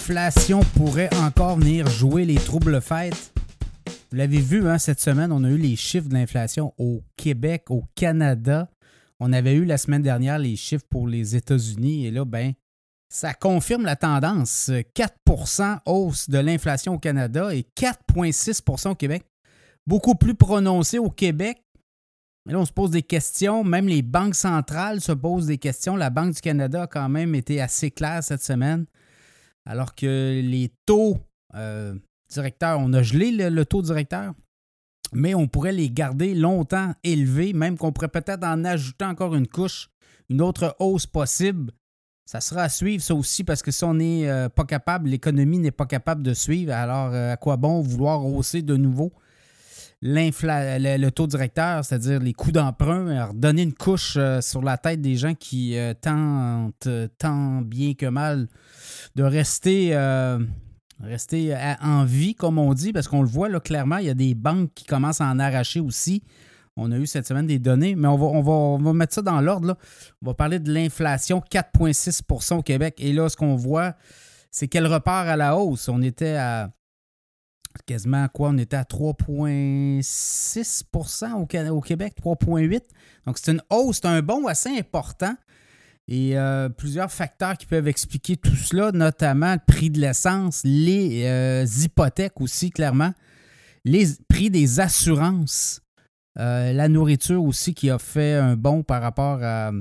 l'inflation pourrait encore venir jouer les troubles fêtes? Vous l'avez vu, hein, cette semaine, on a eu les chiffres de l'inflation au Québec, au Canada. On avait eu la semaine dernière les chiffres pour les États-Unis et là, ben, ça confirme la tendance. 4% hausse de l'inflation au Canada et 4,6% au Québec. Beaucoup plus prononcé au Québec. Mais là, on se pose des questions. Même les banques centrales se posent des questions. La Banque du Canada a quand même été assez claire cette semaine. Alors que les taux euh, directeurs, on a gelé le, taux directeur, mais on pourrait les garder longtemps élevés, même qu'on pourrait peut-être en ajouter encore une couche, une autre hausse possible. Ça sera à suivre, ça aussi, parce que si on n'est euh, pas capable, l'économie n'est pas capable de suivre, alors euh, à quoi bon vouloir hausser de nouveau? Le, le, taux directeur, c'est-à-dire les coûts d'emprunt, redonner une couche euh, sur la tête des gens qui tentent tant bien que mal de rester, en vie, comme on dit, parce qu'on le voit là, clairement, il y a des banques qui commencent à en arracher aussi. On a eu cette semaine des données, mais on va, on va, mettre ça dans l'ordre. On va parler de l'inflation, 4,6% au Québec. Et là, ce qu'on voit, c'est qu'elle repart à la hausse. On était à quasiment quoi? On était à 3,6 au, au Québec, 3,8 Donc, c'est une hausse, c'est un bond assez important. Et euh, plusieurs facteurs qui peuvent expliquer tout cela, notamment le prix de l'essence, les euh, hypothèques aussi, clairement, les prix des assurances. Euh, la nourriture aussi qui a fait un bond par rapport à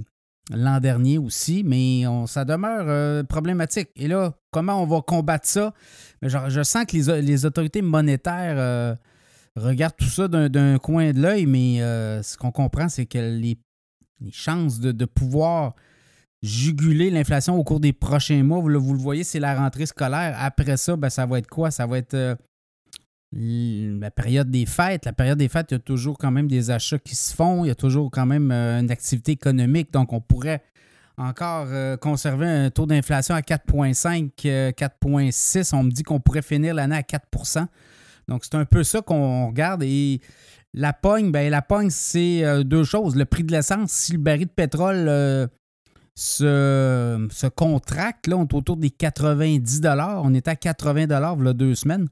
l'an dernier aussi, mais ça demeure euh, problématique. Et là, comment on va combattre ça? je sens que les, autorités monétaires euh, regardent tout ça d'un coin de l'œil, mais ce qu'on comprend, c'est que les, chances de, pouvoir juguler l'inflation au cours des prochains mois, vous, vous le voyez, c'est la rentrée scolaire. Après ça, ben, ça va être quoi? Ça va être la période des fêtes. La période des fêtes, il y a toujours quand même des achats qui se font. Il y a toujours quand même euh, une activité économique. Donc, on pourrait encore euh, conserver un taux d'inflation à 4,5, 4,6. Euh, on me dit qu'on pourrait finir l'année à 4% Donc, c'est un peu ça qu'on regarde. Et la pogne, ben, la pogne, c'est deux choses. Le prix de l'essence, si le baril de pétrole se, se, contracte, là, on est autour des 90 On était à 80 il y a deux semaines.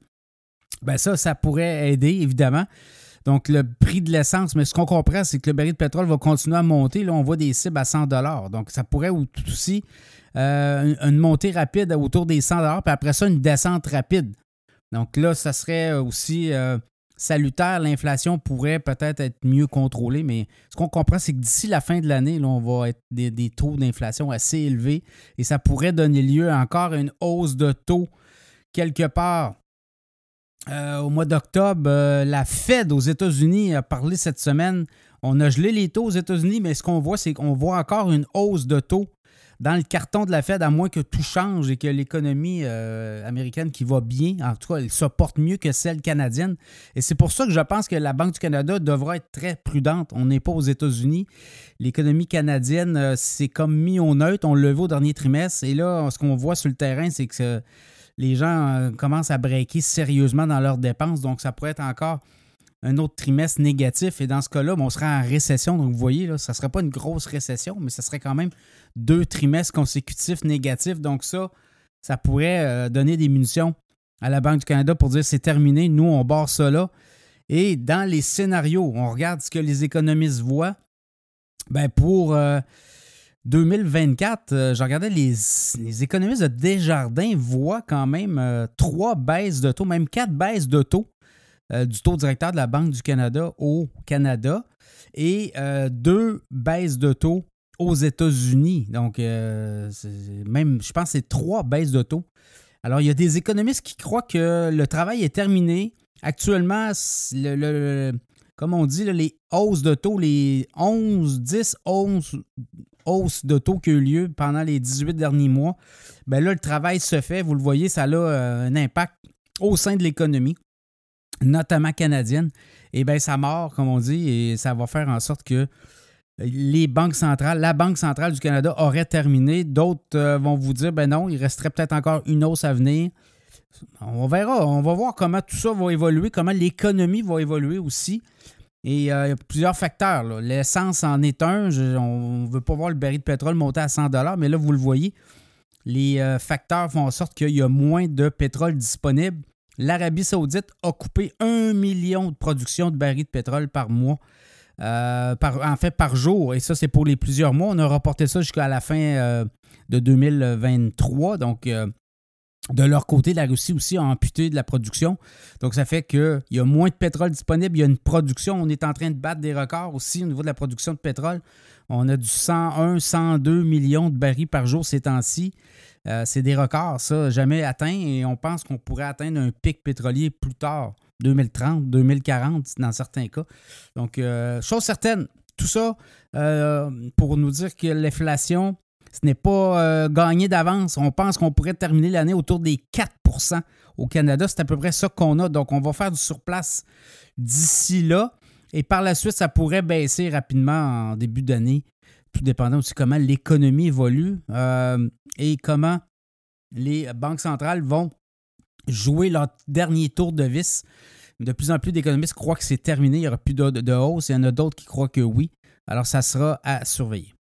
Ben ça, ça pourrait aider, évidemment. Donc, le prix de l'essence, mais ce qu'on comprend, c'est que le baril de pétrole va continuer à monter. Là, on voit des cibles à 100 Donc, ça pourrait aussi euh, une montée rapide autour des 100 puis après ça, une descente rapide. Donc là, ça serait aussi euh, salutaire. L'inflation pourrait peut-être être mieux contrôlée, mais ce qu'on comprend, c'est que d'ici la fin de l'année, on va être des, des taux d'inflation assez élevés et ça pourrait donner lieu à encore une hausse de taux quelque part euh, au mois d'octobre, euh, la Fed aux États-Unis a parlé cette semaine. On a gelé les taux aux États-Unis, mais ce qu'on voit, c'est qu'on voit encore une hausse de taux dans le carton de la Fed, à moins que tout change et que l'économie euh, américaine qui va bien, en tout cas, elle se porte mieux que celle canadienne. Et c'est pour ça que je pense que la Banque du Canada devra être très prudente. On n'est pas aux États-Unis. L'économie canadienne, c'est comme mis au neutre. On le voit au dernier trimestre. Et là, ce qu'on voit sur le terrain, c'est que les gens euh, commencent à breaker sérieusement dans leurs dépenses. Donc, ça pourrait être encore un autre trimestre négatif. Et dans ce cas-là, on serait en récession. Donc, vous voyez, là, ça ne serait pas une grosse récession, mais ça serait quand même deux trimestres consécutifs négatifs. Donc, ça, ça pourrait euh, donner des munitions à la Banque du Canada pour dire c'est terminé, nous, on barre ça là. Et dans les scénarios, on regarde ce que les économistes voient. Ben pour euh, 2024, euh, je regardais les, économistes de Desjardins voient quand même euh, trois baisses de taux, même quatre baisses de taux euh, du taux directeur de la Banque du Canada au Canada et deux baisses de taux aux États-Unis. Donc, même, je pense c'est trois baisses de taux. Alors, il y a des économistes qui croient que le travail est terminé. Actuellement, le, comme on dit, les hausses de taux, les 11, 10, 11, hausse de taux qui a eu lieu pendant les 18 derniers mois, ben là, le travail se fait. Vous le voyez, ça a euh, un impact au sein de l'économie, notamment canadienne. Et bien, ça mord, comme on dit, et ça va faire en sorte que les banques centrales, la Banque centrale du Canada aurait terminé. D'autres euh, vont vous dire, ben non, il resterait peut-être encore une hausse à venir. On verra, on va voir comment tout ça va évoluer, comment l'économie va évoluer aussi. Et euh, il y a plusieurs facteurs. L'essence en est un. on ne veut pas voir le baril de pétrole monter à 100 mais là, vous le voyez. les facteurs font en sorte qu'il y a moins de pétrole disponible. L'Arabie saoudite a coupé un million de production de barils de pétrole par mois. par, en fait, par jour. Et ça, c'est pour les plusieurs mois. On a reporté ça jusqu'à la fin de 2023. Donc, de leur côté, la Russie aussi a amputé de la production. Donc, ça fait qu'il y a moins de pétrole disponible. Il y a une production. On est en train de battre des records aussi au niveau de la production de pétrole. On a du 101, 102 millions de barils par jour ces temps-ci. Euh, c'est des records, ça, jamais atteints. Et on pense qu'on pourrait atteindre un pic pétrolier plus tard, 2030, 2040 dans certains cas. Donc, euh, chose certaine, tout ça euh, pour nous dire que l'inflation ce n'est pas euh, gagné d'avance. On pense qu'on pourrait terminer l'année autour des 4% Au Canada, c'est à peu près ça qu'on a. Donc, on va faire du surplace d'ici là. Et par la suite, ça pourrait baisser rapidement en début d'année, tout dépendant aussi comment l'économie évolue euh, et comment les banques centrales vont jouer leur dernier tour de vis. De plus en plus d'économistes croient que c'est terminé, il n'y aura plus de, de hausse. Il y en a d'autres qui croient que oui. Alors, ça sera à surveiller.